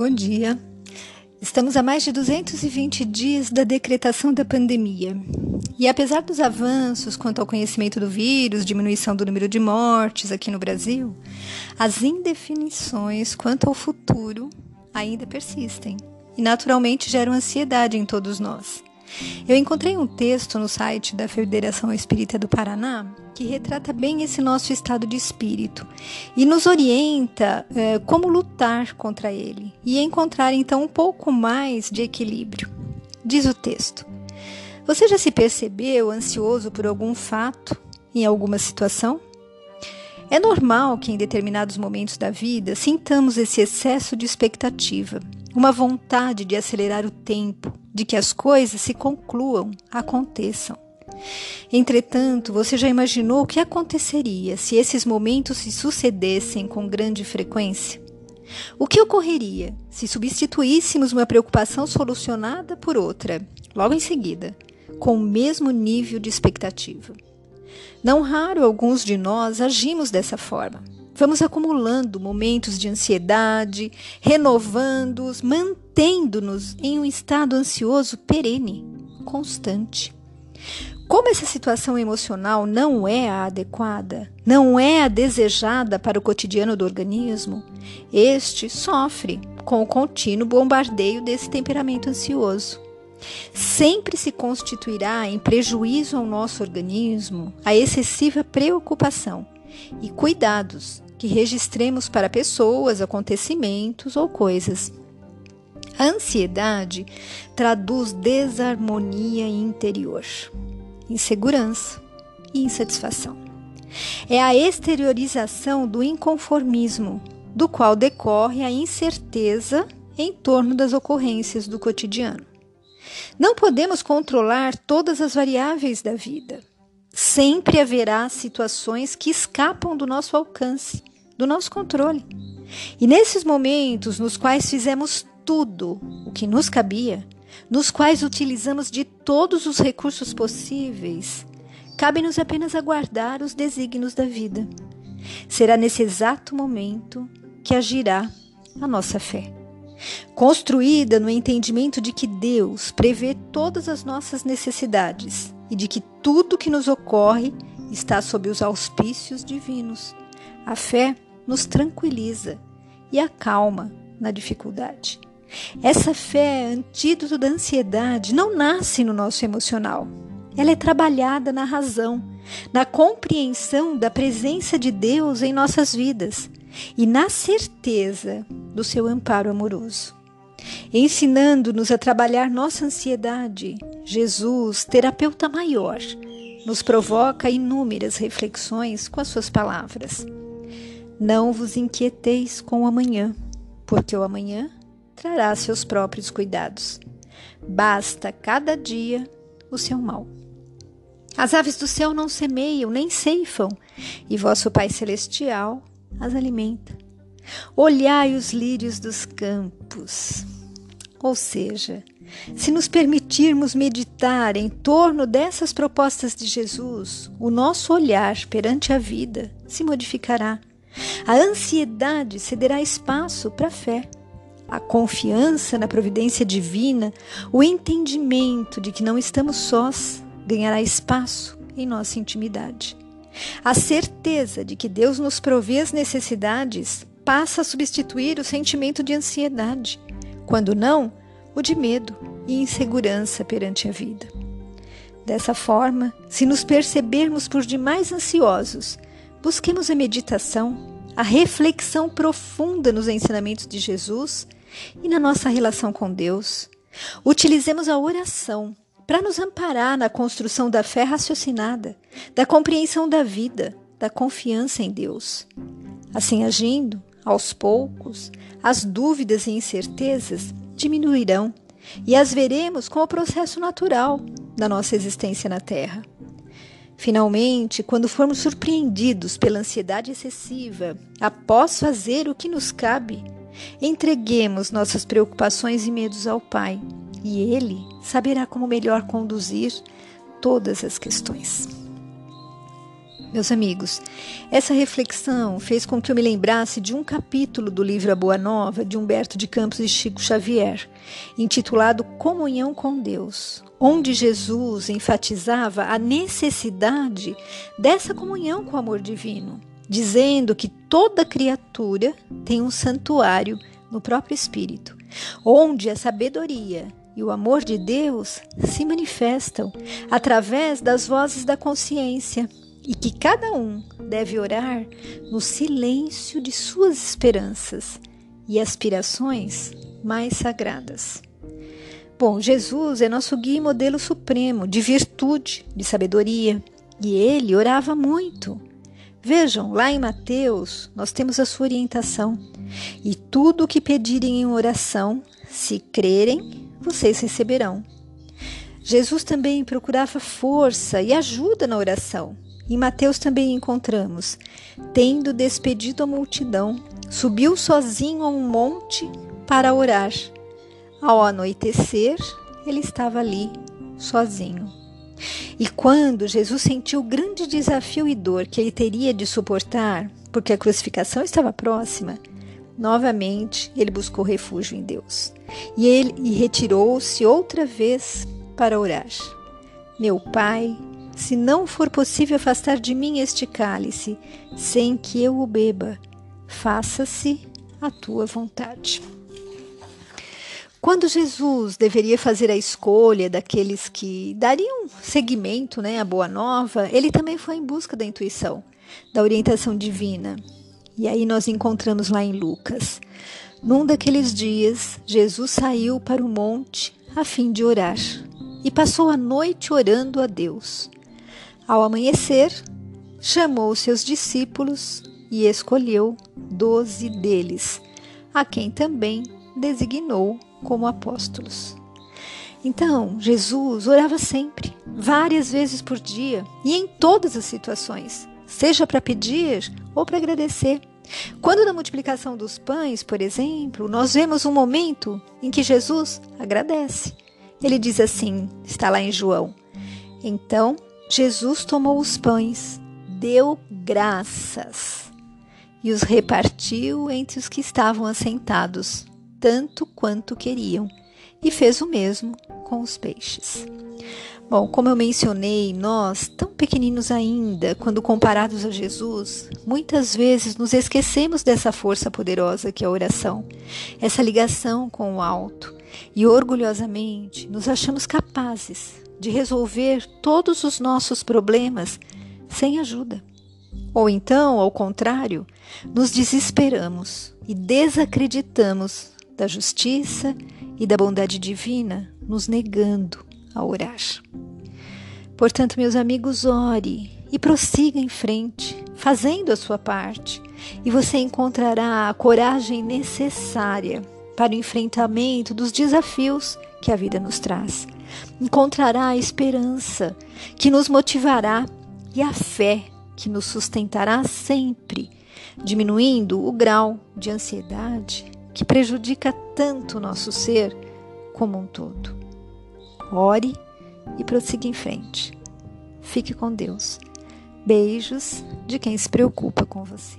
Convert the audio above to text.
Bom dia. Estamos a mais de 220 dias da decretação da pandemia. E apesar dos avanços quanto ao conhecimento do vírus, diminuição do número de mortes aqui no Brasil, as indefinições quanto ao futuro ainda persistem e naturalmente geram ansiedade em todos nós. Eu encontrei um texto no site da Federação Espírita do Paraná que retrata bem esse nosso estado de espírito e nos orienta é, como lutar contra ele e encontrar então um pouco mais de equilíbrio. Diz o texto: Você já se percebeu ansioso por algum fato, em alguma situação? É normal que em determinados momentos da vida sintamos esse excesso de expectativa, uma vontade de acelerar o tempo, de que as coisas se concluam, aconteçam. Entretanto, você já imaginou o que aconteceria se esses momentos se sucedessem com grande frequência? O que ocorreria se substituíssemos uma preocupação solucionada por outra, logo em seguida, com o mesmo nível de expectativa? Não raro alguns de nós agimos dessa forma. Vamos acumulando momentos de ansiedade, renovando-os, mantendo-nos em um estado ansioso perene, constante. Como essa situação emocional não é a adequada, não é a desejada para o cotidiano do organismo, este sofre com o contínuo bombardeio desse temperamento ansioso. Sempre se constituirá em prejuízo ao nosso organismo a excessiva preocupação e cuidados que registremos para pessoas, acontecimentos ou coisas. A ansiedade traduz desarmonia interior, insegurança e insatisfação. É a exteriorização do inconformismo, do qual decorre a incerteza em torno das ocorrências do cotidiano. Não podemos controlar todas as variáveis da vida. Sempre haverá situações que escapam do nosso alcance do nosso controle. E nesses momentos nos quais fizemos tudo o que nos cabia, nos quais utilizamos de todos os recursos possíveis, cabe-nos apenas aguardar os desígnios da vida. Será nesse exato momento que agirá a nossa fé. Construída no entendimento de que Deus prevê todas as nossas necessidades e de que tudo que nos ocorre está sob os auspícios divinos. A fé nos tranquiliza e acalma na dificuldade. Essa fé, antídoto da ansiedade, não nasce no nosso emocional. Ela é trabalhada na razão, na compreensão da presença de Deus em nossas vidas e na certeza do seu amparo amoroso. Ensinando-nos a trabalhar nossa ansiedade, Jesus, terapeuta maior, nos provoca inúmeras reflexões com as suas palavras. Não vos inquieteis com o amanhã, porque o amanhã trará seus próprios cuidados. Basta cada dia o seu mal. As aves do céu não semeiam nem ceifam, e vosso Pai Celestial as alimenta. Olhai os lírios dos campos. Ou seja, se nos permitirmos meditar em torno dessas propostas de Jesus, o nosso olhar perante a vida se modificará a ansiedade cederá espaço para a fé. A confiança na providência divina, o entendimento de que não estamos sós, ganhará espaço em nossa intimidade. A certeza de que Deus nos provê as necessidades passa a substituir o sentimento de ansiedade, quando não, o de medo e insegurança perante a vida. Dessa forma, se nos percebermos por demais ansiosos, Busquemos a meditação, a reflexão profunda nos ensinamentos de Jesus e na nossa relação com Deus. Utilizemos a oração para nos amparar na construção da fé raciocinada, da compreensão da vida, da confiança em Deus. Assim agindo, aos poucos, as dúvidas e incertezas diminuirão e as veremos como processo natural da nossa existência na Terra. Finalmente, quando formos surpreendidos pela ansiedade excessiva, após fazer o que nos cabe, entreguemos nossas preocupações e medos ao Pai, e Ele saberá como melhor conduzir todas as questões. Meus amigos, essa reflexão fez com que eu me lembrasse de um capítulo do livro A Boa Nova de Humberto de Campos e Chico Xavier, intitulado Comunhão com Deus, onde Jesus enfatizava a necessidade dessa comunhão com o amor divino, dizendo que toda criatura tem um santuário no próprio espírito, onde a sabedoria e o amor de Deus se manifestam através das vozes da consciência e que cada um deve orar no silêncio de suas esperanças e aspirações mais sagradas. Bom, Jesus é nosso guia e modelo supremo de virtude, de sabedoria, e ele orava muito. Vejam, lá em Mateus, nós temos a sua orientação. E tudo o que pedirem em oração, se crerem, vocês receberão. Jesus também procurava força e ajuda na oração. Em Mateus também encontramos: tendo despedido a multidão, subiu sozinho a um monte para orar. Ao anoitecer, ele estava ali, sozinho. E quando Jesus sentiu o grande desafio e dor que ele teria de suportar, porque a crucificação estava próxima, novamente ele buscou refúgio em Deus. E ele retirou-se outra vez para orar. Meu Pai, se não for possível afastar de mim este cálice, sem que eu o beba, faça-se a tua vontade. Quando Jesus deveria fazer a escolha daqueles que dariam seguimento né, à Boa Nova, ele também foi em busca da intuição, da orientação divina. E aí nós encontramos lá em Lucas. Num daqueles dias, Jesus saiu para o monte a fim de orar e passou a noite orando a Deus. Ao amanhecer, chamou seus discípulos e escolheu doze deles, a quem também designou como apóstolos. Então, Jesus orava sempre, várias vezes por dia e em todas as situações, seja para pedir ou para agradecer. Quando na multiplicação dos pães, por exemplo, nós vemos um momento em que Jesus agradece. Ele diz assim, está lá em João: Então Jesus tomou os pães, deu graças e os repartiu entre os que estavam assentados, tanto quanto queriam, e fez o mesmo com os peixes. Bom, como eu mencionei, nós, tão pequeninos ainda, quando comparados a Jesus, muitas vezes nos esquecemos dessa força poderosa que é a oração, essa ligação com o alto, e orgulhosamente nos achamos capazes de resolver todos os nossos problemas sem ajuda. Ou então, ao contrário, nos desesperamos e desacreditamos da justiça e da bondade divina, nos negando a orar. Portanto, meus amigos, ore e prossiga em frente, fazendo a sua parte, e você encontrará a coragem necessária para o enfrentamento dos desafios que a vida nos traz encontrará a esperança que nos motivará e a fé que nos sustentará sempre, diminuindo o grau de ansiedade que prejudica tanto o nosso ser como um todo. Ore e prossiga em frente. Fique com Deus. Beijos de quem se preocupa com você.